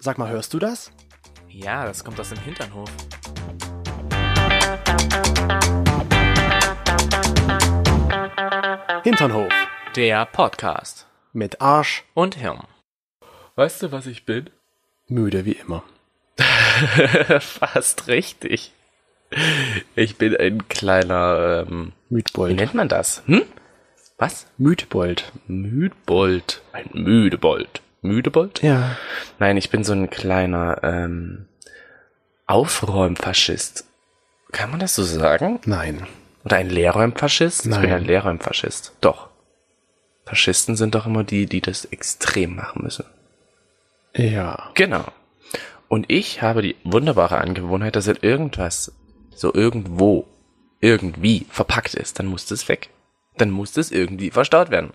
Sag mal, hörst du das? Ja, das kommt aus dem Hinternhof. Hinternhof. Der Podcast. Mit Arsch. Und Hirn. Weißt du, was ich bin? Müde wie immer. Fast richtig. Ich bin ein kleiner, ähm, wie Müdbold. nennt man das? Hm? Was? Müdbold. Müdbold. Ein Müdebold. Müdebold? Ja. Nein, ich bin so ein kleiner, ähm, Aufräumfaschist. Kann man das so sagen? Nein. Oder ein Leerräumfaschist? Ich bin Nein. ein Leerräumfaschist. Doch. Faschisten sind doch immer die, die das extrem machen müssen. Ja. Genau. Und ich habe die wunderbare Angewohnheit, dass wenn irgendwas so irgendwo, irgendwie verpackt ist, dann muss das weg. Dann muss das irgendwie verstaut werden.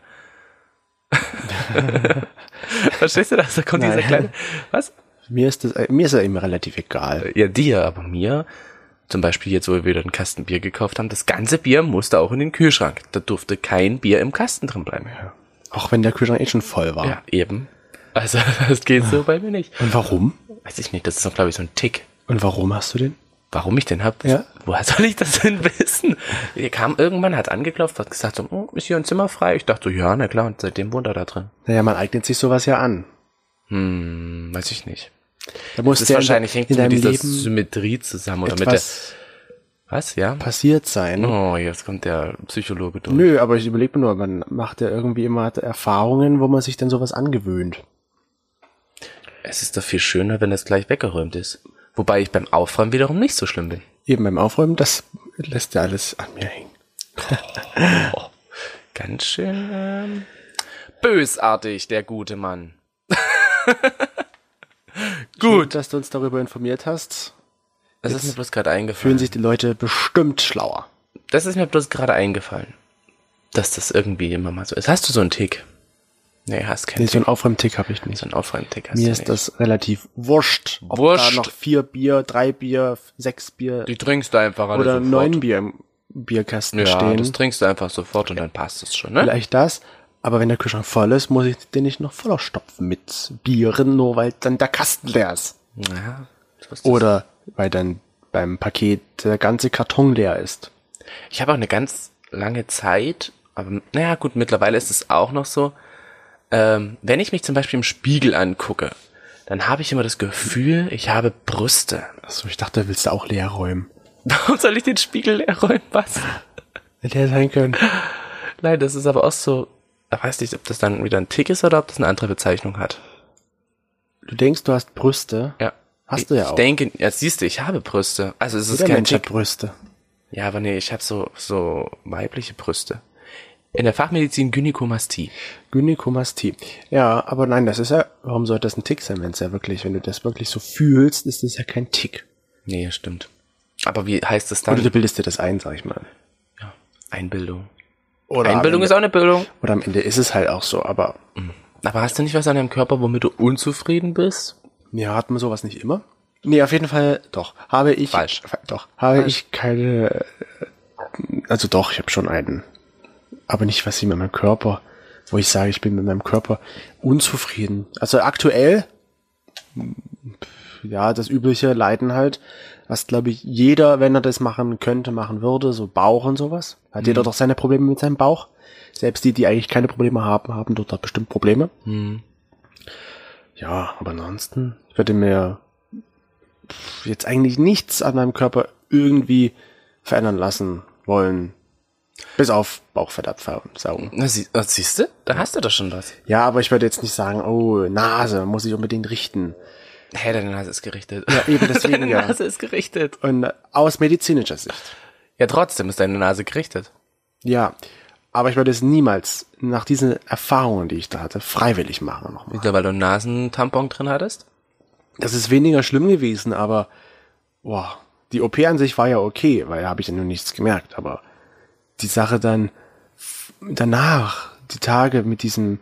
Verstehst du das? Da kommt dieser Nein. kleine, was? Mir ist das, mir ist ja immer relativ egal. Ja, dir, aber mir, zum Beispiel jetzt, wo wir wieder einen Kasten Bier gekauft haben, das ganze Bier musste auch in den Kühlschrank. Da durfte kein Bier im Kasten drin bleiben. Auch wenn der Kühlschrank eh schon voll war. Ja, eben. Also, das geht so bei mir nicht. Und warum? Weiß ich nicht, das ist doch, glaube ich, so ein Tick. Und warum hast du den? Warum ich den hab? Ja. Woher soll ich das denn wissen? Er kam irgendwann, hat angeklopft, hat gesagt so, oh, ist hier ein Zimmer frei? Ich dachte so, ja, na klar, und seitdem wohnt er da drin. Naja, man eignet sich sowas ja an. Hm, weiß ich nicht. Da muss Das ist wahrscheinlich hängt in mit dieser Leben Symmetrie zusammen oder mit der, was, ja? passiert sein. Oh, jetzt kommt der Psychologe durch. Nö, aber ich überlege mir nur, man macht ja irgendwie immer Erfahrungen, wo man sich dann sowas angewöhnt. Es ist doch viel schöner, wenn es gleich weggeräumt ist. Wobei ich beim Aufräumen wiederum nicht so schlimm bin. Eben beim Aufräumen, das lässt ja alles an mir hängen. Oh, ganz schön ähm, bösartig, der gute Mann. Gut, dass du uns darüber informiert hast. Das ist mir bloß gerade Fühlen eingefallen. sich die Leute bestimmt schlauer. Das ist mir bloß gerade eingefallen. Dass das irgendwie immer mal so ist. Hast du so einen Tick? Nee, hast keinen Nee, so einen Aufräumtick habe ich nicht. So einen Aufräumtick hast Mir du ist nicht. das relativ wurscht, ob Wurscht. da noch vier Bier, drei Bier, sechs Bier Die trinkst du einfach alle oder sofort. neun Bier im Bierkasten Ja, stehen. das trinkst du einfach sofort und dann passt es schon, ne? Vielleicht das. Aber wenn der Kühlschrank voll ist, muss ich den nicht noch voller stopfen mit Bieren, nur weil dann der Kasten leer ist. Ja. das. Oder weil dann beim Paket der ganze Karton leer ist. Ich habe auch eine ganz lange Zeit, aber naja gut, mittlerweile ist es auch noch so, ähm, wenn ich mich zum Beispiel im Spiegel angucke, dann habe ich immer das Gefühl, ich habe Brüste. Achso, ich dachte, willst du auch leer räumen. Warum soll ich den Spiegel leer räumen? Was? Hätte er sein können. Nein, das ist aber auch so, ich weiß nicht, ob das dann wieder ein Tick ist oder ob das eine andere Bezeichnung hat. Du denkst, du hast Brüste. Ja. Hast du ja ich auch. denke, ja, siehst du, ich habe Brüste. Also es ist Jeder kein Mensch Tick. Brüste. Ja, aber nee, ich habe so, so weibliche Brüste. In der Fachmedizin Gynäkomastie. Gynäkomastie. Ja, aber nein, das ist ja, warum sollte das ein Tick sein, wenn es ja wirklich, wenn du das wirklich so fühlst, ist das ja kein Tick. Nee, stimmt. Aber wie heißt Oder dann? du bildest dir das ein, sag ich mal. Ja, Einbildung. Oder Einbildung am ist Ende, auch eine Bildung. Oder am Ende ist es halt auch so, aber Aber hast du nicht was an deinem Körper, womit du unzufrieden bist? ja, hat man sowas nicht immer? Nee, auf jeden Fall, doch. Habe ich, Falsch. doch, habe Falsch. ich keine, äh, also doch, ich habe schon einen. Aber nicht was ich mit meinem Körper, wo ich sage, ich bin mit meinem Körper unzufrieden. Also aktuell, ja, das übliche Leiden halt, was glaube ich jeder, wenn er das machen könnte, machen würde, so Bauch und sowas. Hat jeder doch seine Probleme mit seinem Bauch. Selbst die, die eigentlich keine Probleme haben, haben dort bestimmt Probleme. Ja, aber ansonsten, ich würde mir jetzt eigentlich nichts an meinem Körper irgendwie verändern lassen wollen. Bis auf Bauchfett absaugen. Na, sie, äh, siehst du? Da hast du doch schon was. Ja, aber ich würde jetzt nicht sagen, oh, Nase, muss ich unbedingt richten. Hä, deine Nase ist gerichtet. Ja, eben deswegen, deine ja. Nase ist gerichtet. Und aus medizinischer Sicht. Ja, trotzdem ist deine Nase gerichtet. Ja, aber ich würde es niemals nach diesen Erfahrungen, die ich da hatte, freiwillig machen nochmal. Wieder, weil du einen Nasentampon drin hattest? Das ist weniger schlimm gewesen, aber boah, die OP an sich war ja okay, weil da habe ich ja nur nichts gemerkt, aber die Sache dann danach, die Tage mit diesem,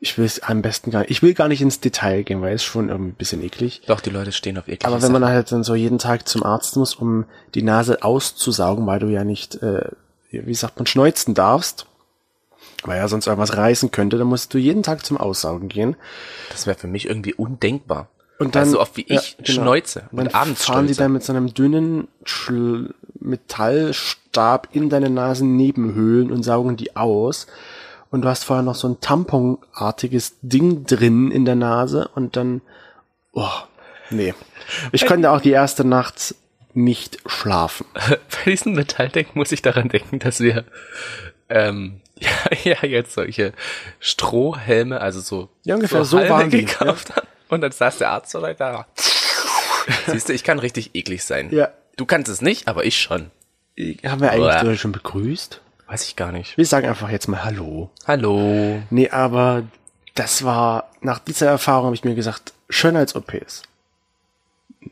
ich will es am besten gar nicht, ich will gar nicht ins Detail gehen, weil es schon irgendwie ein bisschen eklig. Doch, die Leute stehen auf eklige Aber wenn man halt dann so jeden Tag zum Arzt muss, um die Nase auszusaugen, weil du ja nicht, äh, wie sagt man, schneuzen darfst, weil ja sonst irgendwas reißen könnte, dann musst du jeden Tag zum Aussaugen gehen. Das wäre für mich irgendwie undenkbar. Und dann, Also so oft wie ich genau. schneuze Und dann und abends fahren die stolze. dann mit so einem dünnen Schl Metallstab in deine Nasennebenhöhlen und saugen die aus. Und du hast vorher noch so ein Tamponartiges Ding drin in der Nase und dann, oh, nee. Ich konnte auch die erste Nacht nicht schlafen. Bei diesem Metallding muss ich daran denken, dass wir ähm, ja, ja jetzt solche Strohhelme, also so, Ja, ungefähr so Halme waren die, gekauft haben. Und dann saß der Arzt so da. Siehst du, ich kann richtig eklig sein. Ja. Du kannst es nicht, aber ich schon. Haben wir eigentlich Uah. schon begrüßt? Weiß ich gar nicht. Wir sagen einfach jetzt mal Hallo. Hallo. Nee, aber das war, nach dieser Erfahrung habe ich mir gesagt, Schönheits-OPs.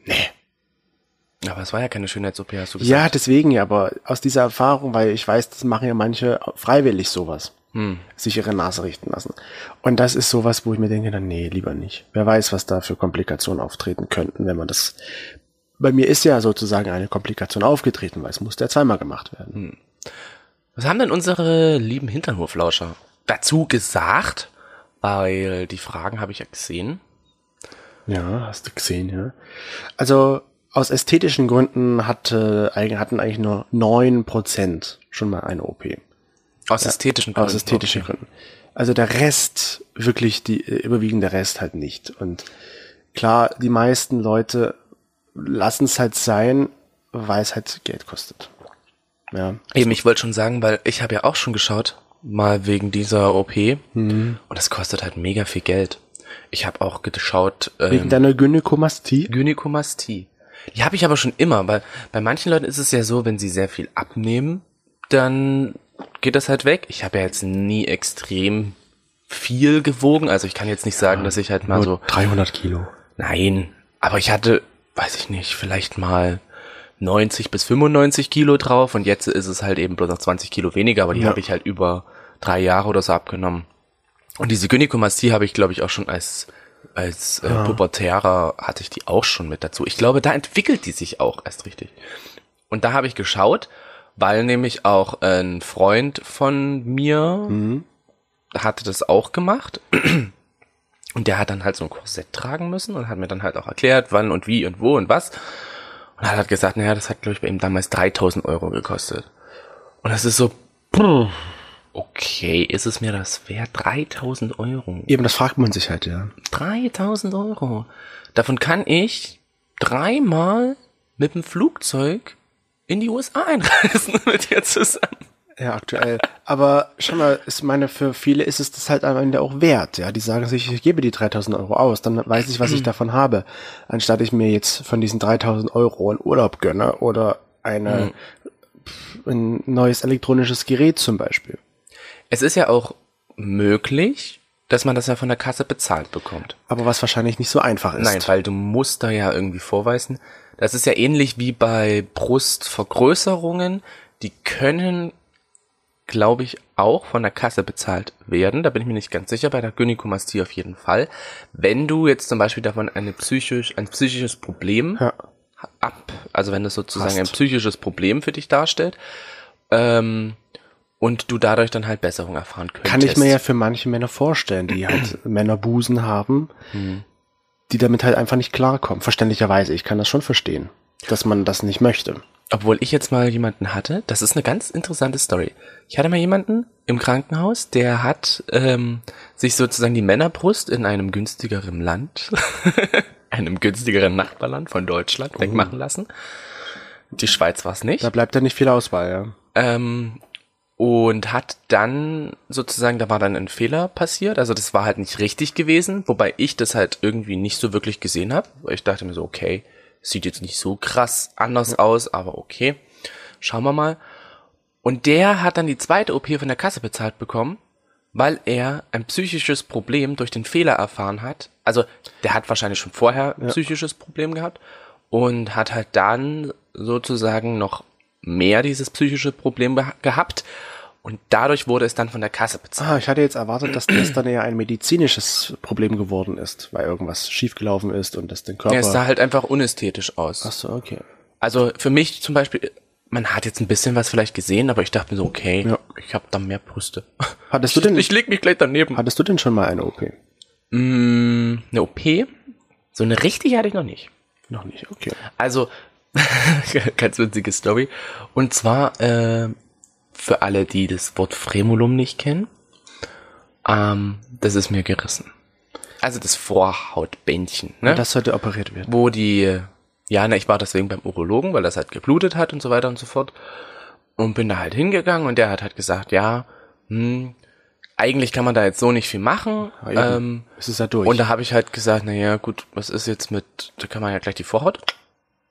Nee. Aber es war ja keine Schönheits-OP, hast du gesagt. Ja, deswegen ja, aber aus dieser Erfahrung, weil ich weiß, das machen ja manche freiwillig sowas. Sich ihre Nase richten lassen. Und das ist sowas, wo ich mir denke, dann nee, lieber nicht. Wer weiß, was da für Komplikationen auftreten könnten, wenn man das. Bei mir ist ja sozusagen eine Komplikation aufgetreten, weil es musste ja zweimal gemacht werden. Was haben denn unsere lieben Hinternhoflauscher dazu gesagt? Weil die Fragen habe ich ja gesehen. Ja, hast du gesehen, ja. Also aus ästhetischen Gründen hatte, hatten eigentlich nur neun Prozent schon mal eine OP. Aus ästhetischen Gründen. Aus ästhetischen Okay. Gründen. Also der Rest, wirklich die äh, überwiegende Rest halt nicht. Und klar, die meisten Leute lassen es halt sein, weil es halt Geld kostet. Ja. Eben, ich wollte schon sagen, weil ich habe ja auch schon geschaut, mal wegen dieser OP. Und das kostet halt mega viel Geld. Ich habe auch geschaut, Wegen ähm, deiner Gynäkomastie? Gynäkomastie. Die habe ich aber schon immer, weil bei manchen Leuten ist es ja so, wenn sie sehr viel abnehmen, dann geht das halt weg. Ich habe ja jetzt nie extrem viel gewogen, also ich kann jetzt nicht sagen, dass ich halt mal so 300 Kilo. Nein, aber ich hatte, weiß ich nicht, vielleicht mal 90 bis 95 Kilo drauf und jetzt ist es halt eben bloß noch 20 Kilo weniger, aber die Ja. habe ich halt über drei Jahre oder so abgenommen. Und diese Gynäkomastie habe ich, glaube ich, auch schon als als äh, Pubertärer hatte ich die auch schon mit dazu. Ich glaube, da entwickelt die sich auch erst richtig. Und da habe ich geschaut, weil nämlich auch ein Freund von mir hatte das auch gemacht. Und der hat dann halt so ein Korsett tragen müssen und hat mir dann halt auch erklärt, wann und wie und wo und was. Und hat gesagt, naja, das hat, glaube ich, bei ihm damals 3000 Euro gekostet. Und das ist so, okay, ist es mir das wert? 3000 Euro. Eben, das fragt man sich halt, ja. 3000 Euro. Davon kann ich dreimal mit dem Flugzeug in die USA einreisen mit dir zusammen. Ja, aktuell. Aber schau mal, ich meine, für viele ist es das halt am Ende auch wert. Ja, die sagen sich, ich gebe die 3000 Euro aus, dann weiß ich, was ich davon habe. Anstatt ich mir jetzt von diesen 3000 Euro einen Urlaub gönne oder eine, pf, ein neues elektronisches Gerät zum Beispiel. Es ist ja auch möglich, dass man das ja von der Kasse bezahlt bekommt. Aber was wahrscheinlich nicht so einfach ist. Nein, weil du musst da ja irgendwie vorweisen. Das ist ja ähnlich wie bei Brustvergrößerungen. Die können, glaube ich, auch von der Kasse bezahlt werden. Da bin ich mir nicht ganz sicher. Bei der Gynäkomastie auf jeden Fall. Wenn du jetzt zum Beispiel davon eine psychisch, ein psychisches Problem Ja. ab, also wenn das sozusagen Hast. ein psychisches Problem für dich darstellt, ähm, und du dadurch dann halt Besserung erfahren könntest. Kann ich mir ja für manche Männer vorstellen, die halt Männerbusen haben, die damit halt einfach nicht klarkommen. Verständlicherweise, ich kann das schon verstehen, dass man das nicht möchte. Obwohl ich jetzt mal jemanden hatte, das ist eine ganz interessante Story. Ich hatte mal jemanden im Krankenhaus, der hat ähm, sich sozusagen die Männerbrust in einem günstigeren Land, einem günstigeren Nachbarland von Deutschland wegmachen lassen. Die Schweiz war es nicht. Da bleibt ja nicht viel Auswahl, ja. Ähm, und hat dann sozusagen, da war dann ein Fehler passiert, also das war halt nicht richtig gewesen, wobei ich das halt irgendwie nicht so wirklich gesehen habe, weil ich dachte mir so, okay, sieht jetzt nicht so krass anders aus, aber okay, schauen wir mal. Und der hat dann die zweite OP von der Kasse bezahlt bekommen, weil er ein psychisches Problem durch den Fehler erfahren hat. Also der hat wahrscheinlich schon vorher ein psychisches Problem gehabt und hat halt dann sozusagen noch mehr dieses psychische Problem gehabt und dadurch wurde es dann von der Kasse bezahlt. Ah, ich hatte jetzt erwartet, dass das dann eher ein medizinisches Problem geworden ist, weil irgendwas schiefgelaufen ist und das den Körper. Ja, es sah halt einfach unästhetisch aus. Ach so, okay. Also für mich zum Beispiel, man hat jetzt ein bisschen was vielleicht gesehen, aber ich dachte mir so, okay, Ja. ich habe da mehr Brüste. Hattest du Ich, denn, ich leg mich gleich daneben. hattest du denn schon mal eine OP? Mm, eine OP? So eine richtige hatte ich noch nicht. Noch nicht, okay. Also, ganz witzige Story. Und zwar, äh, für alle, die das Wort Fremulum nicht kennen, ähm, das ist mir gerissen. Also das Vorhautbändchen, ne? Das sollte operiert werden. wo die, ja, na, ich war deswegen beim Urologen, weil das halt geblutet hat und so weiter und so fort. Und bin da halt hingegangen und der hat halt gesagt, ja, hm, eigentlich kann man da jetzt so nicht viel machen. Ja, eben. ähm, Es ist ja durch. und da habe ich halt gesagt, na ja, gut, was ist jetzt mit, da kann man ja gleich die Vorhaut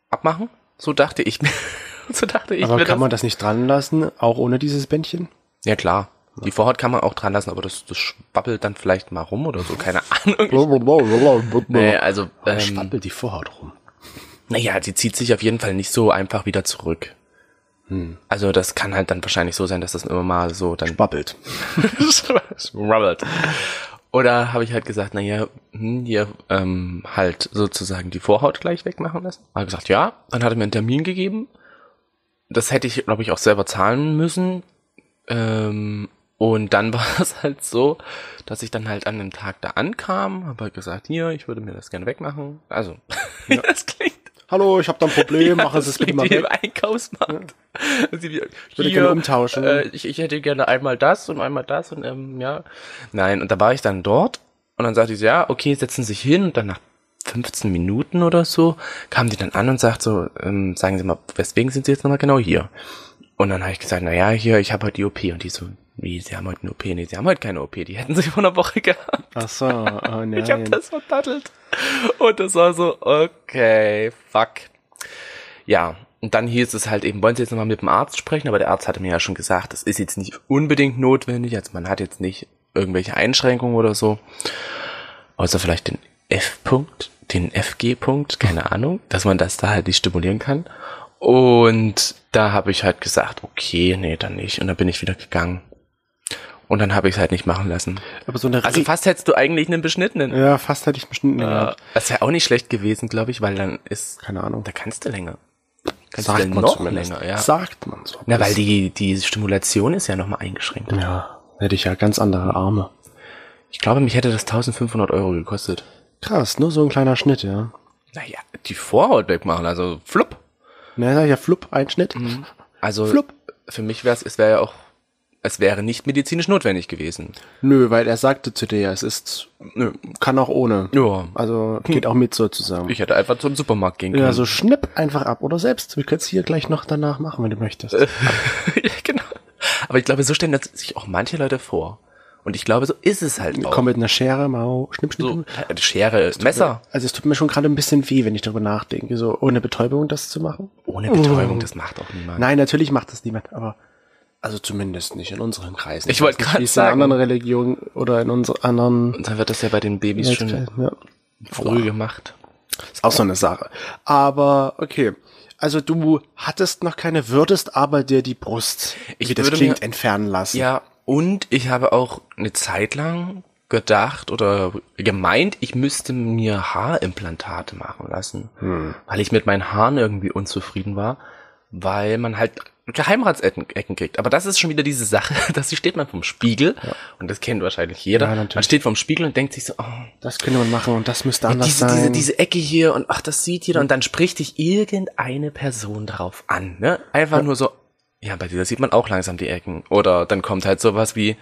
abmachen. So dachte ich mir. so dachte ich aber mir kann das. man das nicht dran lassen, auch ohne dieses Bändchen? Ja klar. Die Vorhaut kann man auch dran lassen, aber das, das schwabbelt dann vielleicht mal rum oder so, keine Ahnung. Nee, also, ähm, schwappelt die Vorhaut rum. naja, die zieht sich auf jeden Fall nicht so einfach wieder zurück. Hm. Also das kann halt dann wahrscheinlich so sein, dass das immer mal so dann Schwappelt. Rubbelt. Oder habe ich halt gesagt, naja, hm, hier ähm, halt sozusagen die Vorhaut gleich wegmachen lassen. Hat gesagt, ja. Dann hat er mir einen Termin gegeben. Das hätte ich, glaube ich, auch selber zahlen müssen. Ähm, und dann war es halt so, dass ich dann halt an dem Tag da ankam, habe halt gesagt, hier, ich würde mir das gerne wegmachen. Also, wie das klingt. Hallo, ich habe da ein Problem, machen Sie es bitte mal im weg. Einkaufsmarkt. Sie wie- Ich würde gerne umtauschen. Äh, ich, ich hätte gerne einmal das und einmal das und ähm, ja. Nein, und da war ich dann dort und dann sagte ich so, ja, okay, setzen Sie sich hin und dann nach 15 Minuten oder so kam die dann an und sagt so, ähm, sagen Sie mal, weswegen sind Sie jetzt nochmal genau hier? Und dann habe ich gesagt, na ja, hier, ich habe heute die OP und die so, wie, Sie haben heute eine OP? Nee, Sie haben heute keine OP, die hätten Sie vor einer Woche gehabt. Ach so, oh nein. Ich habe das verdattelt. Und das war so, okay, fuck. Ja, und dann hieß es halt eben, wollen Sie jetzt nochmal mit dem Arzt sprechen? Aber der Arzt hatte mir ja schon gesagt, das ist jetzt nicht unbedingt notwendig. Also man hat jetzt nicht irgendwelche Einschränkungen oder so. Außer vielleicht den F-Punkt, den FG-Punkt, keine Ahnung, dass man das da halt nicht stimulieren kann. Und da habe ich halt gesagt, okay, nee, dann nicht. Und dann bin ich wieder gegangen. Und dann habe ich es halt nicht machen lassen. Aber so eine Also fast hättest du eigentlich einen beschnittenen. ja, fast hätte ich bestimmt Äh, gehabt. das wäre auch nicht schlecht gewesen, glaube ich, weil dann ist, Keine Ahnung. da kannst du länger. Kannst Sagt du man noch zumindest. länger, ja. Sagt man so. Na, weil die, die Stimulation ist ja nochmal eingeschränkt. Ja, hätte ich ja ganz andere Arme. Ich glaube, mich hätte das 1500 Euro gekostet. Krass, nur so ein kleiner Schnitt, ja. Naja, die Vorhaut wegmachen, also flupp. Na, sag ich ja, Flupp, Einschnitt. Also, Flupp. für mich wäre es, es wäre ja auch, es wäre nicht medizinisch notwendig gewesen. Nö, weil er sagte zu dir, es ist, nö, kann auch ohne. Ja. Also geht auch mit sozusagen. Ich hätte einfach zum Supermarkt gehen können. ja, so schnipp einfach ab oder selbst. Wir können es hier gleich noch danach machen, wenn du möchtest. ja, genau. Aber ich glaube, so stellen das sich auch manche Leute vor. Und ich glaube, so ist es halt auch. Komm mit einer Schere, mal schnipp, schnipp. so, äh, Schere, Messer. Also es tut mir schon gerade ein bisschen weh, wenn ich darüber nachdenke, so ohne Betäubung das zu machen. Ohne Betäubung, das macht auch niemand. Nein, natürlich macht das niemand, aber also zumindest nicht in unseren Kreisen. Ich wollte es sagen. in anderen Religionen oder in unseren anderen Und dann wird das ja bei den Babys schon ja. früh gemacht. Ist auch so eine Sache. Aber okay. Also du hattest noch keine, würdest aber dir die Brust, Ich wie das würde klingt, mir- entfernen lassen. Ja, und ich habe auch eine Zeit lang gedacht oder gemeint, ich müsste mir Haarimplantate machen lassen, weil ich mit meinen Haaren irgendwie unzufrieden war, weil man halt Geheimratsecken Ecken kriegt. Aber das ist schon wieder diese Sache, dass steht man vom Spiegel und das kennt wahrscheinlich jeder. Ja, man steht vom Spiegel und denkt sich so, oh, Das könnte man machen und das müsste anders diese, diese, sein. diese Ecke hier und ach, das sieht jeder und dann spricht dich irgendeine Person darauf an, ne? Einfach nur so, ja, bei dir sieht man auch langsam die Ecken. Oder dann kommt halt sowas wie,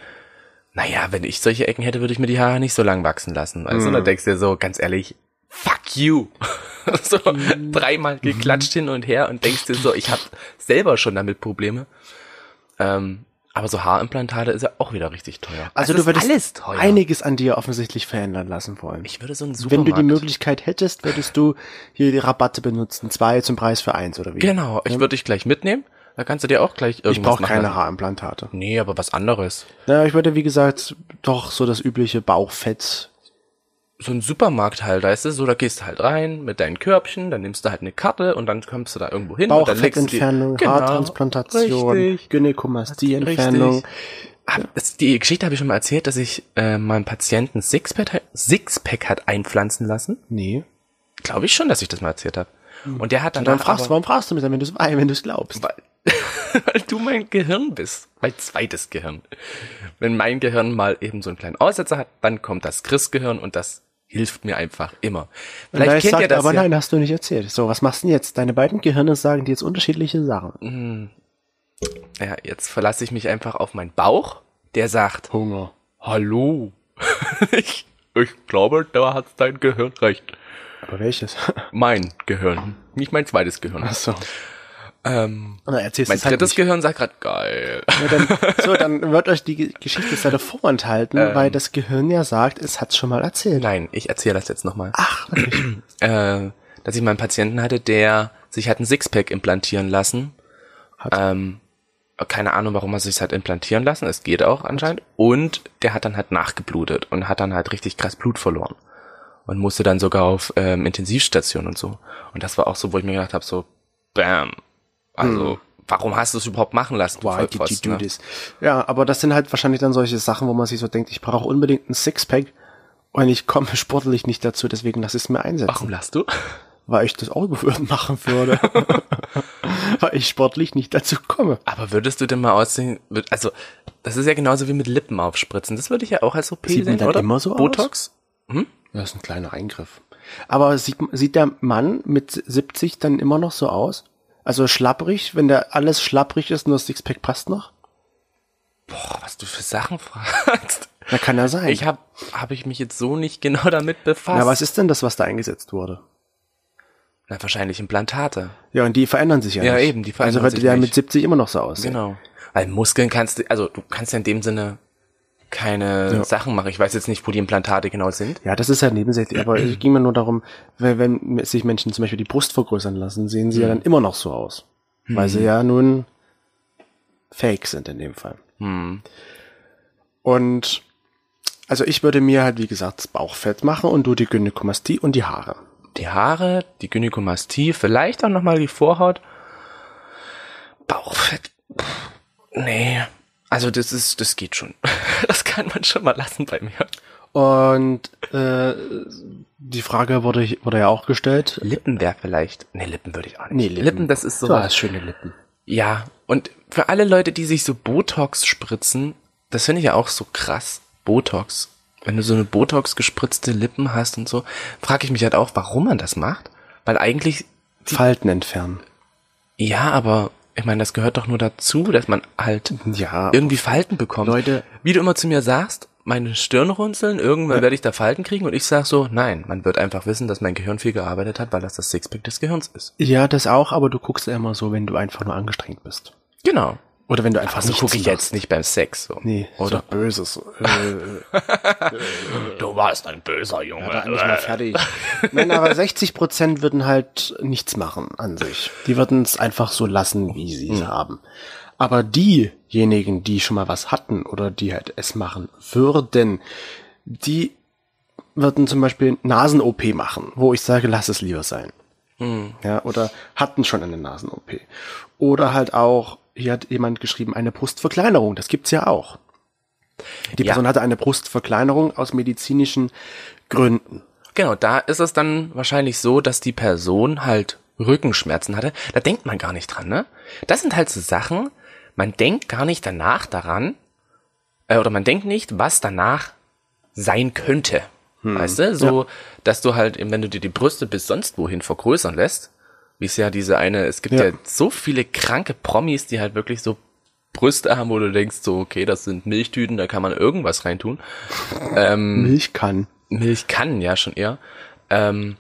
naja, wenn ich solche Ecken hätte, würde ich mir die Haare nicht so lang wachsen lassen. Also, dann denkst du dir so, ganz ehrlich, fuck you. so dreimal geklatscht hin und her und denkst dir so, ich habe selber schon damit Probleme. Ähm, aber so Haarimplantate ist ja auch wieder richtig teuer. also Es du würdest alles teuer. einiges an dir offensichtlich verändern lassen wollen. ich würde so einen Wenn Supermarkt du die Möglichkeit hättest, würdest du hier die Rabatte benutzen. Zwei zum Preis für eins oder wie? Genau, ich würde dich gleich mitnehmen. Da kannst du dir auch gleich irgendwas Ich brauche keine. Haarimplantate. Nee, aber was anderes. Ja, ich würde, wie gesagt, doch so das übliche Bauchfett. So ein Supermarkt halt, weißt du, so da gehst du halt rein mit deinen Körbchen, dann nimmst du halt eine Karte und dann kommst du da irgendwo hin Bauchfettentfernung, Genau, Haartransplantation, richtig. Gynäkomastie-Entfernung. Richtig. Die Geschichte habe ich schon mal erzählt, dass ich äh, meinem Patienten Sixpack, Sixpack hat einpflanzen lassen. Nee. Glaube ich schon, dass ich das mal erzählt habe. Und der hat dann, Dann fragst du, warum fragst du mich dann, wenn du es wenn du's glaubst? weil, weil du mein Gehirn bist. Mein zweites Gehirn. Wenn mein Gehirn mal eben so einen kleinen Aussetzer hat, dann kommt das Chris-Gehirn und das hilft mir einfach immer. Vielleicht Vielleicht kennt sagt, ihr das aber ja. nein, hast du nicht erzählt. So, was machst du denn jetzt? Deine beiden Gehirne sagen dir jetzt unterschiedliche Sachen. Ja, jetzt verlasse ich mich einfach auf meinen Bauch, der sagt, Hunger. hallo. ich, ich glaube, da hat dein Gehirn recht. Aber welches? Mein Gehirn, nicht mein zweites Gehirn. Achso. Ähm, Na, erzählst mein halt drittes nicht. Gehirn sagt gerade geil. Ja, dann, so, dann wird euch die Ge- Geschichte leider vorenthalten, Ähm. weil das Gehirn ja sagt, es hat's schon mal erzählt. Nein, ich erzähle das jetzt nochmal. Ach, wirklich? Äh, dass ich mal einen Patienten hatte, der sich hat ein Sixpack implantieren lassen. Hat. Ähm, keine Ahnung, warum er sich hat implantieren lassen. Es geht auch anscheinend. Und der hat dann halt nachgeblutet und hat dann halt richtig krass Blut verloren. Und musste dann sogar auf ähm, Intensivstation und so. Und das war auch so, wo ich mir gedacht habe, so, bam. Also, warum hast du es überhaupt machen lassen? Why did you do ne? this? Ja, aber das sind halt wahrscheinlich dann solche Sachen, wo man sich so denkt, ich brauche unbedingt ein Sixpack und ich komme sportlich nicht dazu, deswegen lass es mir einsetzen. Warum lachst du? Weil ich das auch machen würde. Weil ich sportlich nicht dazu komme. Aber würdest du denn mal aussehen, also, das ist ja genauso wie mit Lippen aufspritzen. Das würde ich ja auch als OP Sieht man sehen, dann oder? immer so aus? Botox? Das ist ein kleiner Eingriff. Aber sieht, sieht der Mann mit 70 dann immer noch so aus? Also schlapprig, wenn der alles schlapprig ist, nur das Sixpack passt noch? Boah, was du für Sachen fragst. Na, kann er sein. Ich habe hab ich mich jetzt so nicht genau damit befasst. Na, was ist denn das, was da eingesetzt wurde? Na, wahrscheinlich Implantate. Ja, und die verändern sich ja, Ja, nicht. eben, die verändern Also sich der nicht. mit 70 immer noch so aussehen. Genau. Weil Muskeln kannst du, also du kannst ja in dem Sinne keine Ja. Sachen machen. Ich weiß jetzt nicht, wo die Implantate genau sind. Ja, das ist ja nebensächlich, aber es ging mir nur darum, weil wenn sich Menschen zum Beispiel die Brust vergrößern lassen, sehen sie ja dann immer noch so aus. Weil sie ja nun fake sind in dem Fall. Und also ich würde mir halt, wie gesagt, das Bauchfett machen und du die Gynäkomastie und die Haare. Die Haare, die Gynäkomastie, vielleicht auch nochmal die Vorhaut. Bauchfett. Pff, nee. Also das ist, das geht schon. Das kann man schon mal lassen bei mir. Und äh, die Frage wurde, wurde ja auch gestellt. Lippen wäre vielleicht. Nee, Lippen würde ich auch nicht. Nee, Lippen. das ist so. Du hast schöne Lippen. Ja, und für alle Leute, die sich so Botox spritzen, das finde ich ja auch so krass. Botox. Wenn du so eine Botox gespritzte Lippen hast und so, frage ich mich halt auch, warum man das macht. Weil eigentlich, Falten entfernen. ja, aber ich meine, das gehört doch nur dazu, dass man halt Ja, irgendwie Falten bekommt. Leute- Wie du immer zu mir sagst, meine Stirn runzeln, irgendwann werde ich da Falten kriegen und ich sag so, nein, man wird einfach wissen, dass mein Gehirn viel gearbeitet hat, weil das das Sixpack des Gehirns ist. ja, das auch, aber du guckst ja immer so, wenn du einfach nur angestrengt bist. Genau. Oder wenn du einfach nichts gucke ich jetzt nicht beim Sex so. Nee, Oder? so böses. Äh, Du warst ein böser Junge. da nicht mal fertig. Nein, aber 60 Prozent würden halt nichts machen an sich. Die würden es einfach so lassen, wie sie es haben. Aber diejenigen, die schon mal was hatten oder die halt es machen würden, die würden zum Beispiel Nasen-OP machen, wo ich sage, lass es lieber sein. Ja, oder hatten schon eine Nasen-OP. Oder halt auch, hier hat jemand geschrieben, eine Brustverkleinerung. Das gibt's ja auch. Die Ja. Person hatte eine Brustverkleinerung aus medizinischen Gründen. Genau, da ist es dann wahrscheinlich so, dass die Person halt Rückenschmerzen hatte. Da denkt man gar nicht dran, ne? Das sind halt so Sachen, man denkt gar nicht danach daran, äh, oder man denkt nicht, was danach sein könnte. Weißt du? So, dass du halt, eben, wenn du dir die Brüste bis sonst wohin vergrößern lässt, wie es ja diese eine, es gibt ja. Ja. so viele kranke Promis, die halt wirklich so Brüste haben, wo du denkst, so, okay, das sind Milchtüten, da kann man irgendwas reintun. Ähm, Milch kann. Milch kann ja schon eher. Ähm,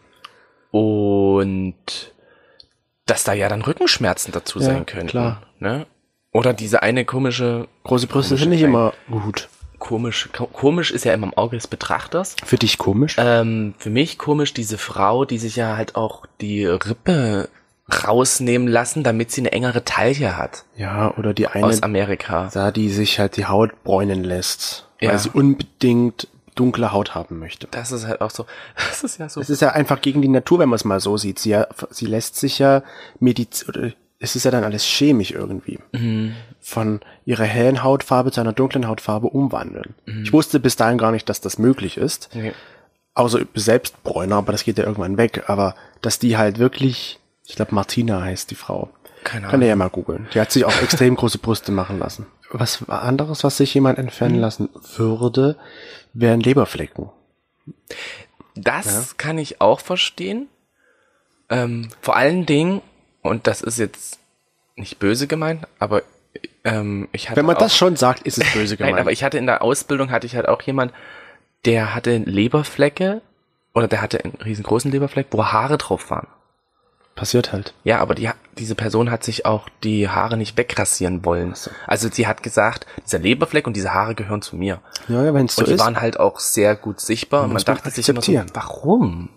und dass da ja dann Rückenschmerzen dazu Ja, sein können. klar. Ne? Oder diese eine komische, Große Brüste sind nicht immer gut. Komisch, ko- komisch ist ja immer im Auge des Betrachters. Für dich komisch? Ähm, für mich komisch diese Frau, die sich ja halt auch die Rippe rausnehmen lassen, damit sie eine engere Taille hat. ja, oder die eine Aus Amerika. da, die sich halt die Haut bräunen lässt, weil Ja. sie unbedingt dunkle Haut haben möchte. Das ist halt auch so, das ist ja so Es ist ja einfach gegen die Natur, wenn man es mal so sieht. Sie, ja, sie lässt sich ja Mediz oder es ist ja dann alles chemisch irgendwie. Mhm. Von ihrer hellen Hautfarbe zu einer dunklen Hautfarbe umwandeln. Mhm. Ich wusste bis dahin gar nicht, dass das möglich ist. Nee. Außer selbst Bräuner, aber das geht ja irgendwann weg. Aber dass die halt wirklich, ich glaube Martina heißt die Frau. Keine Kann ihr ja mal googeln. Die hat sich auch extrem große Brüste machen lassen. Was anderes, was sich jemand entfernen Mhm. lassen würde, wären Leberflecken. Das kann ich auch verstehen. Ähm, vor allen Dingen, und das ist jetzt nicht böse gemeint, aber ähm, ich hatte Wenn man auch, das schon sagt, ist es böse gemeint. Nein, aber ich hatte in der Ausbildung hatte ich halt auch jemand, der hatte Leberflecke oder der hatte einen riesengroßen Leberfleck, wo Haare drauf waren. Passiert halt. Ja, aber die, diese Person hat sich auch die Haare nicht wegrasieren wollen. Also sie hat gesagt, dieser Leberfleck und diese Haare gehören zu mir. Ja, ja wenn es so und die ist. waren halt auch sehr gut sichtbar und man dachte sich immer so, warum?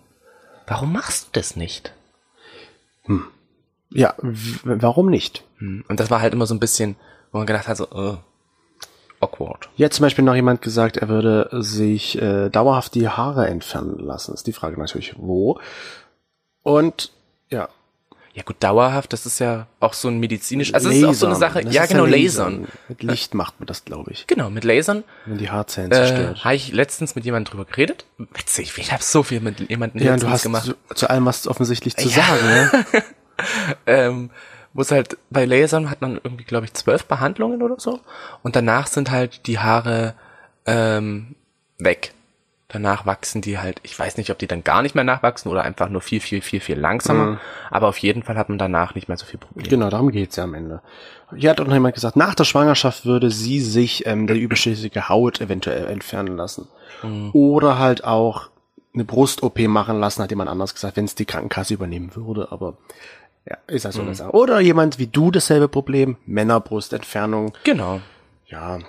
Warum machst du das nicht? ja, w- warum nicht? Hm. Und das war halt immer so ein bisschen, wo man gedacht hat, so, äh, awkward. Jetzt zum Beispiel noch jemand gesagt, er würde sich äh, dauerhaft die Haare entfernen lassen. Ist die Frage natürlich, wo. Und ja, Ja gut, dauerhaft, das ist ja auch so ein medizinisch, also es ist auch so eine Lasern. Sache, Das ja genau, Lasern. Lasern. Mit Licht macht man das, glaube ich. Genau, mit Lasern Wenn die Haarzellen äh, zerstört. habe ich letztens mit jemandem drüber geredet. Witzig, ich habe so viel mit jemandem ja, letztens du hast gemacht. zu, zu allem was offensichtlich zu Ja. sagen. Ne? ähm, wo es halt bei Lasern hat man irgendwie, glaube ich, zwölf Behandlungen oder so. Und danach sind halt die Haare ähm, weg. Danach wachsen die halt, ich weiß nicht, ob die dann gar nicht mehr nachwachsen oder einfach nur viel, viel, viel, viel langsamer. Aber auf jeden Fall hat man danach nicht mehr so viel Probleme. Genau, darum geht's ja am Ende. Hier hat auch noch jemand gesagt, nach der Schwangerschaft würde sie sich ähm, die überschüssige Haut eventuell entfernen lassen. Oder halt auch eine Brust-OP machen lassen, hat jemand anders gesagt, wenn es die Krankenkasse übernehmen würde. Aber ja, ist also eine Sache. Oder jemand wie du dasselbe Problem, Männerbrustentfernung. Genau. Ja.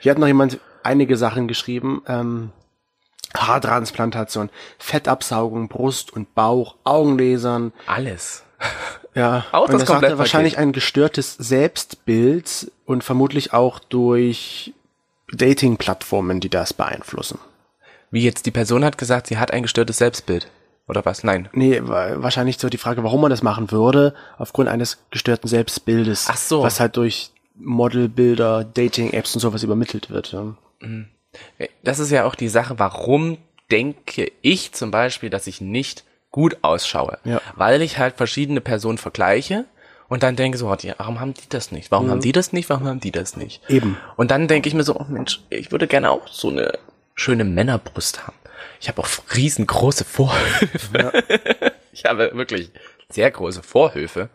Hier hat noch jemand einige Sachen geschrieben. Ähm, Haartransplantation, Fettabsaugung, Brust und Bauch, Augenlasern, Alles. ja, Auch und das sagte Komplettpaket. wahrscheinlich ein gestörtes Selbstbild und vermutlich auch durch Dating-Plattformen, die das beeinflussen. Wie jetzt die Person hat gesagt, sie hat ein gestörtes Selbstbild. Oder was? Nein. Nee, wa- wahrscheinlich so die Frage, warum man das machen würde, aufgrund eines gestörten Selbstbildes. Ach so. Was halt durch Modelbilder, Dating-Apps und sowas übermittelt wird. Ja. Das ist ja auch die Sache, warum denke ich zum Beispiel, dass ich nicht gut ausschaue. Ja. Weil ich halt verschiedene Personen vergleiche und dann denke so, oh, warum haben die das nicht? Warum haben die das nicht? Warum haben die das nicht? Eben. Und dann denke ich mir so, oh Mensch, ich würde gerne auch so eine schöne Männerbrust haben. Ich habe auch riesengroße Vorhöfe. Ich habe wirklich sehr große Vorhöfe.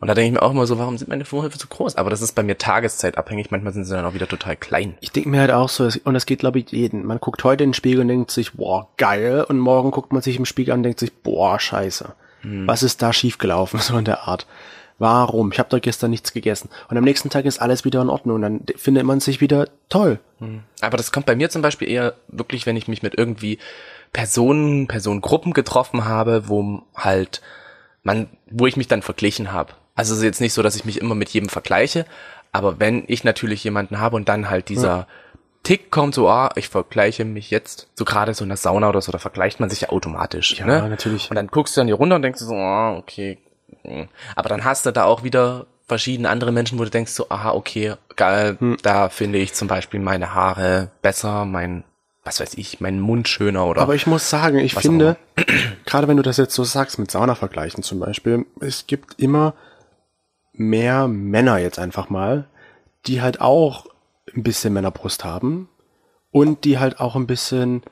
Und da denke ich mir auch immer so, warum sind meine Vorhöfe so groß? Aber das ist bei mir tageszeitabhängig. Manchmal sind sie dann auch wieder total klein. Ich denke mir halt auch so, und das geht glaube ich jeden. Man guckt heute in den Spiegel und denkt sich, boah, geil. Und morgen guckt man sich im Spiegel an und denkt sich, boah, scheiße. Was ist da schiefgelaufen? So in der Art. Warum? Ich habe doch gestern nichts gegessen. Und am nächsten Tag ist alles wieder in Ordnung. Und dann findet man sich wieder toll. Aber das kommt bei mir zum Beispiel eher wirklich, wenn ich mich mit irgendwie Personen, Personengruppen getroffen habe, wo halt man, wo ich mich dann verglichen habe. Also es ist jetzt nicht so, dass ich mich immer mit jedem vergleiche, aber wenn ich natürlich jemanden habe und dann halt dieser Tick kommt, so, ah, ich vergleiche mich jetzt, so gerade so in der Sauna oder so, da vergleicht man sich ja automatisch. Ja, ne? natürlich. Und dann guckst du dann hier runter und denkst so, ah, okay. Hm. Aber dann hast du da auch wieder verschiedene andere Menschen, wo du denkst so, aha, okay, geil, Hm. da finde ich zum Beispiel meine Haare besser, mein, was weiß ich, mein Mund schöner oder. Aber ich muss sagen, ich finde, gerade wenn du das jetzt so sagst, mit Sauna vergleichen zum Beispiel, es gibt immer mehr Männer jetzt einfach mal, die halt auch ein bisschen Männerbrust haben und die halt auch ein bisschen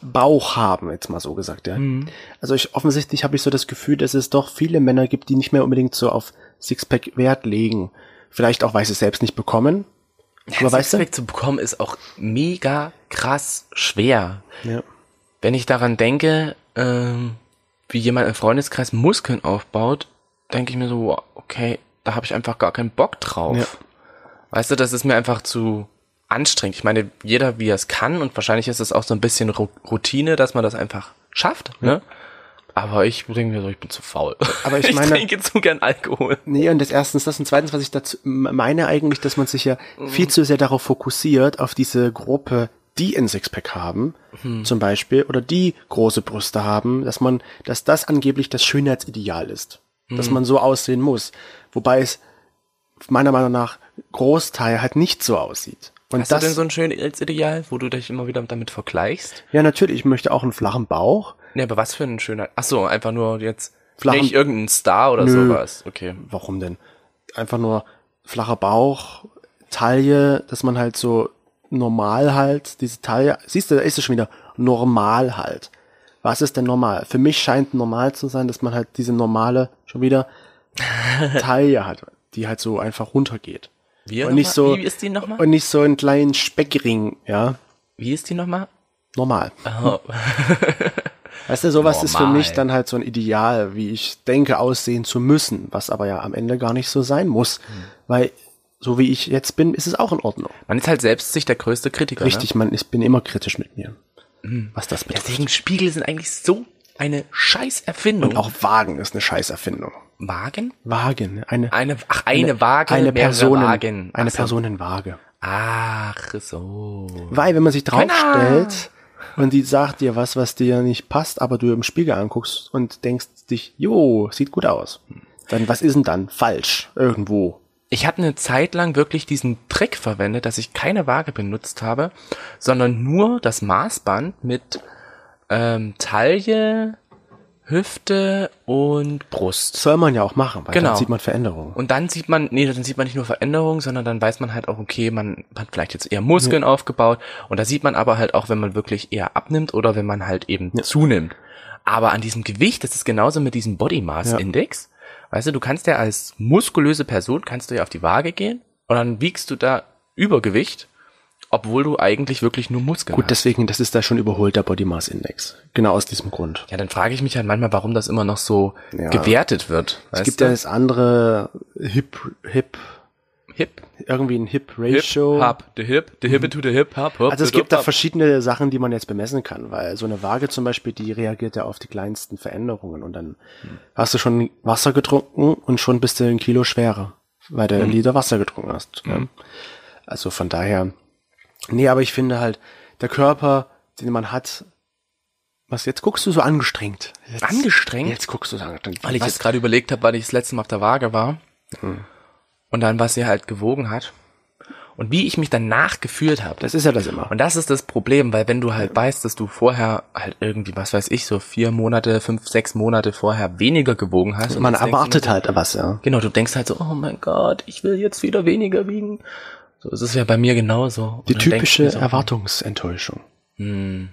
Bauch haben, jetzt mal so gesagt, ja. Also ich offensichtlich habe ich so das Gefühl, dass es doch viele Männer gibt, die nicht mehr unbedingt so auf Sixpack Wert legen. Vielleicht auch, weil sie es selbst nicht bekommen. Aber weißt du? Sixpack zu bekommen ist auch mega krass schwer. Ja. Wenn ich daran denke, ähm, wie jemand im Freundeskreis Muskeln aufbaut, denke ich mir so, okay, da habe ich einfach gar keinen Bock drauf. Ja. Weißt du, das ist mir einfach zu anstrengend. Ich meine, jeder wie er es kann und wahrscheinlich ist es auch so ein bisschen Routine, dass man das einfach schafft. Ne? Aber ich denke mir so, ich bin zu faul. Aber ich meine- trinke zu gern Alkohol. Nee, und das erstens das und zweitens, was ich dazu meine eigentlich, dass man sich ja viel zu sehr darauf fokussiert, auf diese Gruppe, die ein Sixpack haben, zum Beispiel, oder die große Brüste haben, dass man, dass das angeblich das Schönheitsideal ist. Dass man so aussehen muss. Wobei es meiner Meinung nach Großteil halt nicht so aussieht. Und Hast das, du denn so ein schönes Ideal, wo du dich immer wieder damit vergleichst? ja natürlich, ich möchte auch einen flachen Bauch. Nee, aber was für ein schöner. Ach so, einfach nur jetzt Flachen- nicht irgendein Star oder Nö. sowas. Okay. Warum denn? Einfach nur flacher Bauch, Taille, dass man halt so normal halt diese Taille, siehst du, da ist es schon wieder, normal halt. Was ist denn normal? Für mich scheint normal zu sein, dass man halt diese normale, schon wieder, Taille hat, die halt so einfach runtergeht. Wie, Und nicht so, Wie ist die nochmal? und nicht so einen kleinen Speckring, ja. Wie ist die nochmal? Normal. Oh. Weißt du, sowas ist für Normal. mich dann halt so ein Ideal, wie ich denke, aussehen zu müssen, was aber ja am Ende gar nicht so sein muss. Hm. Weil, so wie ich jetzt bin, ist es auch in Ordnung. Man ist halt selbst sich der größte Kritiker. Richtig, man, ich bin immer kritisch mit mir. Hm. Was das Ne? betrifft. Deswegen Spiegel sind eigentlich so eine Scheißerfindung. Und auch Wagen ist eine Scheißerfindung. Wagen? Wagen, eine, Eine, ach, eine, Waage, eine Personen, Wagen. eine so. Personenwaage. Ach so. Weil, wenn man sich draufstellt und die sagt dir was, was dir nicht passt, aber du im Spiegel anguckst und denkst dich, jo, sieht gut aus. Dann, was ist denn dann falsch? Irgendwo. Ich habe eine Zeit lang wirklich diesen Trick verwendet, dass ich keine Waage benutzt habe, sondern nur das Maßband mit ähm, Taille, Hüfte und Brust. Soll man ja auch machen, weil Genau. dann sieht man Veränderungen. Und dann sieht man, nee, dann sieht man nicht nur Veränderungen, sondern dann weiß man halt auch, okay, man hat vielleicht jetzt eher Muskeln aufgebaut. Und da sieht man aber halt auch, wenn man wirklich eher abnimmt oder wenn man halt eben zunimmt. Aber an diesem Gewicht, das ist genauso mit diesem Body Mass Ja. Index. Weißt du, du kannst ja als muskulöse Person, kannst du ja auf die Waage gehen und dann wiegst du da Übergewicht, obwohl du eigentlich wirklich nur Muskeln Gut, hast. deswegen, das ist da schon überholt, der Body Mass Index. Genau aus diesem Grund. Ja, dann frage ich mich halt manchmal, warum das immer noch so Ja. gewertet wird. Es gibt du? ja das andere Hip, Hip, Hip, irgendwie ein Hip Hip. Hop, the Hip, the Hip to the Hip, Hop, Hop, Also es gibt da verschiedene Sachen, die man jetzt bemessen kann, weil so eine Waage zum Beispiel, die reagiert ja auf die kleinsten Veränderungen und dann hast du schon Wasser getrunken und schon bist du ein Kilo schwerer, weil du ein Liter Wasser getrunken hast. Ja. Also von daher, nee, aber ich finde halt, der Körper, den man hat, was jetzt guckst du so angestrengt? Jetzt, Angestrengt? Jetzt guckst du so angestrengt. Weil ich was, jetzt gerade überlegt habe, weil ich das letzte Mal auf der Waage war. Und dann, was sie halt gewogen hat. Und wie ich mich danach gefühlt habe. das ist ja das immer. Und das ist das Problem, weil wenn du halt weißt, dass du vorher halt irgendwie, was weiß ich, so vier Monate, fünf, sechs Monate vorher weniger gewogen hast. und man erwartet halt was, ja. Genau, du denkst halt so, oh mein Gott, ich will jetzt wieder weniger wiegen. So ist es ja bei mir genauso. Die Und ich typische so, Erwartungsenttäuschung. Die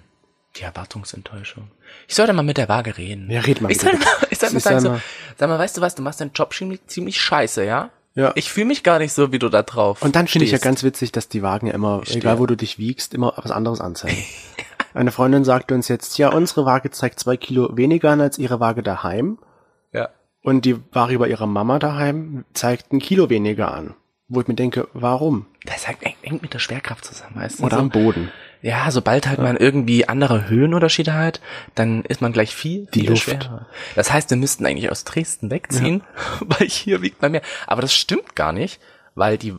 Erwartungsenttäuschung. Ich sollte mal mit der Waage reden. Ja, red mal Ich mit soll der- mal, ich soll Das mal sagen so, sag mal, weißt du was, du machst deinen Job ziemlich, ziemlich scheiße, ja? Ja. Ich fühle mich gar nicht so, wie du da drauf Und dann finde ich ja ganz witzig, dass die Wagen ja immer, stehe. egal wo du dich wiegst, immer was anderes anzeigen. Eine Freundin sagte uns jetzt, ja, unsere Waage zeigt zwei Kilo weniger an als ihre Waage daheim. Ja. Und die Waage bei ihrer Mama daheim zeigt ein Kilo weniger an. Wo ich mir denke, warum? Das hängt, hängt mit der Schwerkraft zusammen, weißt du? Oder so, am Boden. Ja, sobald halt man irgendwie andere Höhenunterschiede hat, dann ist man gleich viel, Die viel Luft. schwerer. Das heißt, wir müssten eigentlich aus Dresden wegziehen, weil hier wiegt man mehr. Aber das stimmt gar nicht, weil die,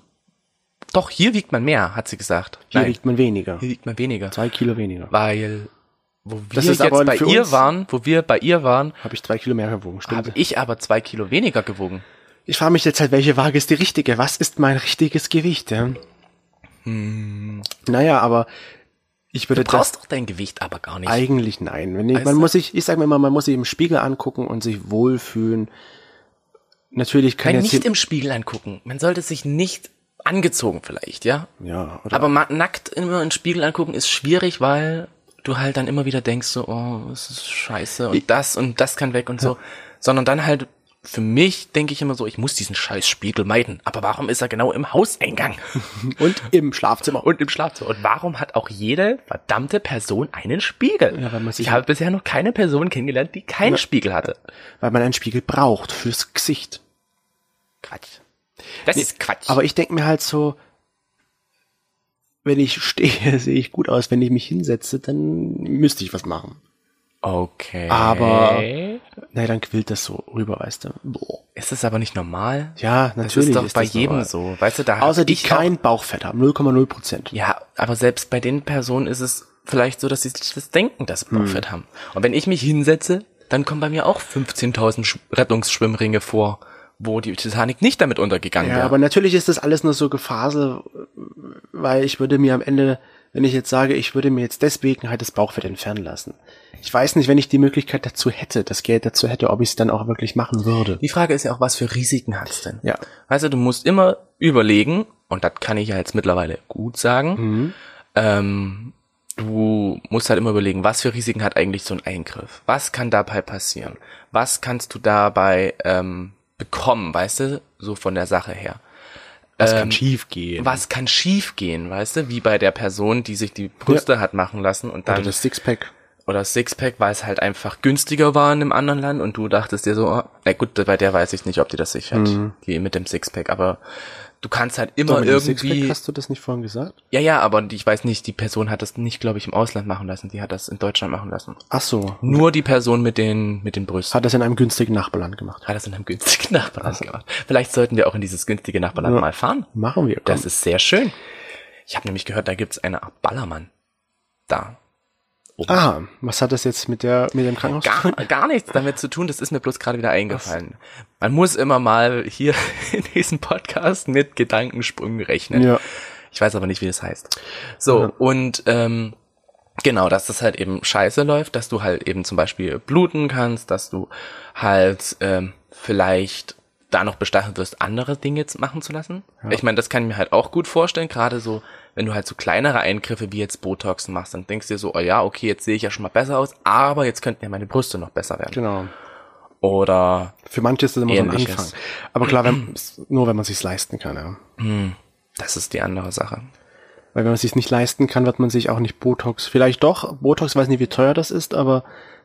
doch, hier wiegt man mehr, hat sie gesagt. Hier Nein, wiegt man weniger. hier wiegt man weniger. Zwei Kilo weniger. Weil, wo wir Das ist jetzt aber bei ihr waren, wo wir bei ihr waren, Habe ich zwei Kilo mehr gewogen, stimmt. habe ich aber zwei Kilo weniger gewogen. Ich frage mich jetzt halt, welche Waage ist die richtige? Was ist mein richtiges Gewicht? Ja? Naja, aber ich würde Hm. Du brauchst doch dein Gewicht aber gar nicht. Eigentlich nein. Wenn ich, man du? muss sich, ich sage mir immer, man muss sich im Spiegel angucken und sich wohlfühlen. Natürlich kann jetzt nicht im Spiegel angucken. Man sollte sich nicht angezogen vielleicht, ja? ja, oder Aber nackt immer den Spiegel angucken ist schwierig, weil du halt dann immer wieder denkst so, oh, das ist scheiße und das und das kann weg und so. Sondern dann halt, für mich denke ich immer so, ich muss diesen scheiß Spiegel meiden. Aber warum ist er genau im Hauseingang und im Schlafzimmer. und im Schlafzimmer? Und warum hat auch jede verdammte Person einen Spiegel? Ja, weil man sich- ich habe bisher noch keine Person kennengelernt, die keinen Spiegel hatte. weil man einen Spiegel braucht fürs Gesicht. Quatsch. Das ist Quatsch. Aber ich denke mir halt so, wenn ich stehe, sehe ich gut aus. Wenn ich mich hinsetze, dann müsste ich was machen. okay. Aber- Naja, dann quillt das so rüber, weißt du. Boah. ist das aber nicht normal? Ja, Das natürlich. ist doch bei das jedem normal. so. Weißt du, da Außer die kein Bauchfett haben, 0,0 Prozent. Ja, aber selbst bei den Personen ist es vielleicht so, dass sie sich das denken, dass Hm. sie Bauchfett haben. Und wenn ich mich hinsetze, dann kommen bei mir auch 15.000 Sch- Rettungsschwimmringe vor, wo die Titanic nicht damit untergegangen Ja, wäre. aber natürlich ist das alles nur so Gefasel, weil ich würde mir am Ende, wenn ich jetzt sage, ich würde mir jetzt deswegen halt das Bauchfett entfernen lassen. Ich weiß nicht, wenn ich die Möglichkeit dazu hätte, das Geld dazu hätte, ob ich es dann auch wirklich machen würde. Die Frage ist ja auch, was für Risiken hat's denn? Ja. Weißt du, du musst immer überlegen, und das kann ich ja jetzt mittlerweile gut sagen, Mhm. ähm, du musst halt immer überlegen, was für Risiken hat eigentlich so ein Eingriff? Was kann dabei passieren? Was kannst du dabei ähm, bekommen, weißt du, so von der Sache her? Was Ähm, kann schief gehen? Was kann schief gehen, weißt du, wie bei der Person, die sich die Brüste hat machen lassen und dann Oder das Sixpack. Oder Sixpack, weil es halt einfach günstiger war in einem anderen Land und du dachtest dir so, oh, na gut, bei der weiß ich nicht, ob die das sich hat, die mit dem Sixpack, aber du kannst halt immer Doch, mit dem irgendwie, Sixpack hast du das nicht vorhin gesagt? ja, ja, aber ich weiß nicht, die Person hat das nicht, glaube ich, im Ausland machen lassen, die hat das in Deutschland machen lassen. Ach so. Nur die Person mit den, mit den Brüsten Hat das in einem günstigen Nachbarland gemacht. hat das in einem günstigen Nachbarland gemacht. Vielleicht sollten wir auch in dieses günstige Nachbarland Ja. mal fahren. Machen wir. Komm. Das ist sehr schön. Ich habe nämlich gehört, da gibt's eine Art Ballermann. Da. Ah, was hat das jetzt mit der mit dem Krankenhaus? Gar, gar nichts damit zu tun, das ist mir bloß gerade wieder eingefallen. Man muss immer mal hier in diesem Podcast mit Gedankensprüngen rechnen. Ja. Ich weiß aber nicht, wie das heißt. So, Ja. und ähm, genau, dass das halt eben scheiße läuft, dass du halt eben zum Beispiel bluten kannst, dass du halt ähm, vielleicht da noch bestachelt wirst, andere Dinge machen zu lassen. Ich meine, das kann ich mir halt auch gut vorstellen, gerade so, wenn du halt so kleinere Eingriffe wie jetzt Botox machst, dann denkst du dir so, oh ja, okay, jetzt sehe ich ja schon mal besser aus, aber jetzt könnten ja meine Brüste noch besser werden. Genau. Oder Für manche ist das immer so ein Ähnliches. Anfang. Aber klar, wenn, nur wenn man sich's leisten kann, ja. das ist die andere Sache. Weil wenn man sich's nicht leisten kann, wird man sich auch nicht Botox. Vielleicht doch. Botox weiß nicht, wie teuer das ist, aber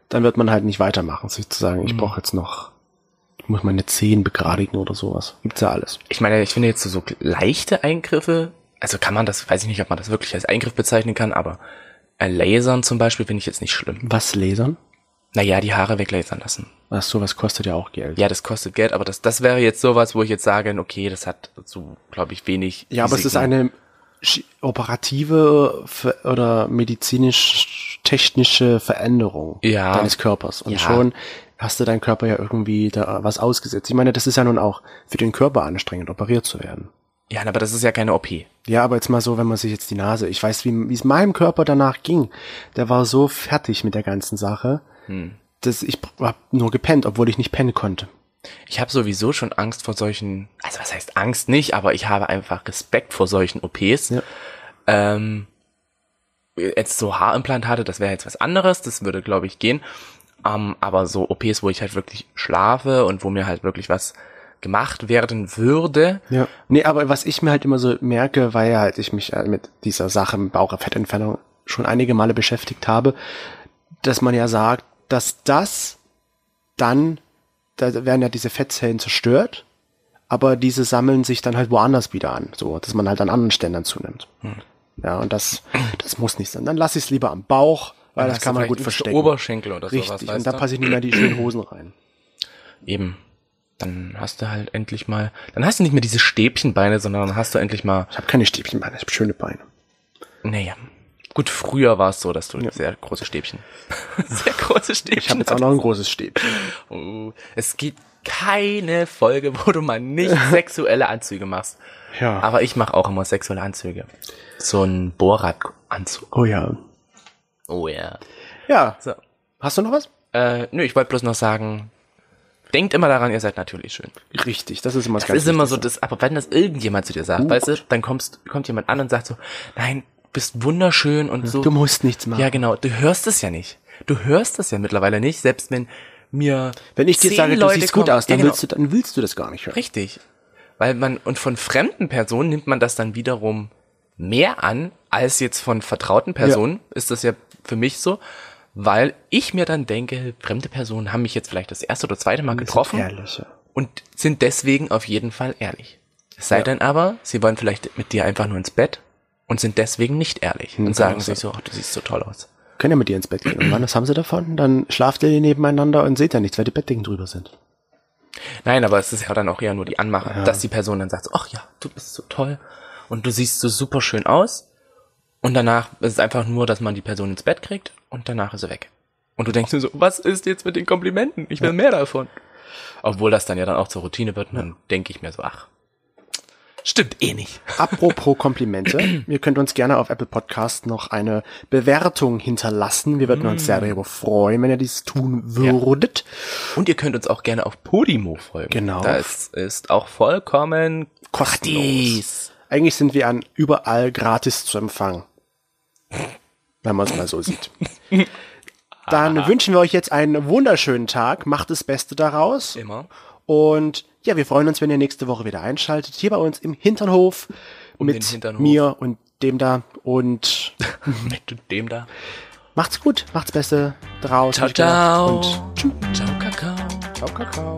dann wird man halt nicht weitermachen, sich zu sagen, ich brauche jetzt noch, ich muss meine Zehen begradigen oder sowas. Gibt's ja alles. Ich meine, ich finde jetzt so, so leichte Eingriffe, also kann man das, weiß ich nicht, ob man das wirklich als Eingriff bezeichnen kann, aber ein Lasern zum Beispiel finde ich jetzt nicht schlimm. Was lasern? Naja, die Haare weglasern lassen. Ach, sowas kostet ja auch Geld. Ja, das kostet Geld, aber das, das wäre jetzt sowas, wo ich jetzt sage, okay, das hat so, glaube ich, wenig. Ja, aber es ist Risiken. eine operative oder medizinisch-technische Veränderung Ja. deines Körpers. Und Ja. schon hast du deinen Körper ja irgendwie da was ausgesetzt. Ich meine, das ist ja nun auch für den Körper anstrengend, operiert zu werden. Ja, aber das ist ja keine OP. Ja, aber jetzt mal so, wenn man sich jetzt die Nase, ich weiß, wie wie es meinem Körper danach ging. Der war so fertig mit der ganzen Sache, Hm. dass ich hab nur gepennt, obwohl ich nicht pennen konnte. Ich habe sowieso schon Angst vor solchen, also was heißt Angst nicht, aber ich habe einfach Respekt vor solchen OPs. Ja. Ähm, jetzt so Haarimplantate, das wäre jetzt was anderes, das würde, glaube ich, gehen. Ähm, aber so OPs, wo ich halt wirklich schlafe und wo mir halt wirklich was gemacht werden würde. Ja. Nee, aber was ich mir halt immer so merke, weil ja halt ich mich mit dieser Sache mit Bauchfettentfernung schon einige Male beschäftigt habe, dass man ja sagt, dass das dann, da werden ja diese Fettzellen zerstört, aber diese sammeln sich dann halt woanders wieder an, so, dass man halt an anderen Ständern zunimmt. Ja, und das, das muss nicht sein. Dann lass ich es lieber am Bauch, weil das kann man gut verstecken. Oberschenkel oder Richtig, sowas, und weißt da passe ich nicht mehr die schönen Hosen rein. Eben. Dann hast du halt endlich mal, dann hast du nicht mehr diese Stäbchenbeine, sondern dann hast du endlich mal, Ich habe keine Stäbchenbeine, ich habe schöne Beine. naja. Gut, früher war es so, dass du sehr große Stäbchen, sehr große Stäbchen Ich habe jetzt auch noch ein großes Stäbchen. Oh, es gibt keine Folge, wo du mal nicht sexuelle Anzüge machst. Ja. Aber ich mache auch immer sexuelle Anzüge. So ein Bohrradanzug. Oh ja. Oh ja. Ja. So. Hast du noch was? Äh, nö, ich wollte bloß noch sagen, denkt immer daran, ihr seid natürlich schön. Richtig, das ist immer das Das ist immer so, das, aber wenn das irgendjemand zu dir sagt, Uh. weißt du, dann kommst, kommt jemand an und sagt so, nein, bist wunderschön und so. Du musst nichts machen. ja, genau, du hörst es ja nicht. Du hörst es ja mittlerweile nicht, selbst wenn mir Wenn ich dir sage, du Leute siehst gut kommen- aus, dann ja, genau. willst du, dann willst du das gar nicht hören. Richtig. Weil man, und von fremden Personen nimmt man das dann wiederum mehr an, als jetzt von vertrauten Personen, ist das ja für mich so, weil ich mir dann denke, fremde Personen haben mich jetzt vielleicht das erste oder zweite Mal getroffen Ehrlich, ja. und sind deswegen auf jeden Fall ehrlich. Es sei Ja. denn aber, sie wollen vielleicht mit dir einfach nur ins Bett und sind deswegen nicht ehrlich und kann sagen sich so, ach, du siehst so toll aus. Können ja mit dir ins Bett gehen. Und wann, was haben sie davon? Dann schlaft ihr nebeneinander und seht ja nichts, weil die Bettdecken drüber sind. Nein, aber es ist ja dann auch eher nur die Anmache, dass die Person dann sagt, ach ja, du bist so toll und du siehst so super schön aus. Und danach ist es einfach nur, dass man die Person ins Bett kriegt und danach ist sie weg. Und du denkst dir so, was ist jetzt mit den Komplimenten? Ich will mehr davon. Obwohl das dann ja dann auch zur Routine wird und dann denke ich mir so, ach, stimmt eh nicht. Apropos Komplimente, ihr könnt uns gerne auf Apple Podcast noch eine Bewertung hinterlassen. Wir würden uns sehr darüber freuen, wenn ihr dies tun würdet. Und ihr könnt uns auch gerne auf Podimo folgen. Genau. Das ist auch vollkommen Kostenlos. Eigentlich sind wir an überall gratis zu empfangen. Wenn man es mal so sieht. Dann wünschen wir euch jetzt einen wunderschönen Tag. Macht das Beste daraus. Immer. Und ja, wir freuen uns, wenn ihr nächste Woche wieder einschaltet. Hier bei uns im Hinternhof Um mit Hinternhof. mir und dem da. Und Mit dem da. macht's gut, macht's Beste draus. Ciao, ciao. Und tschüss. Ciao, Kakao. Ciao, Kakao.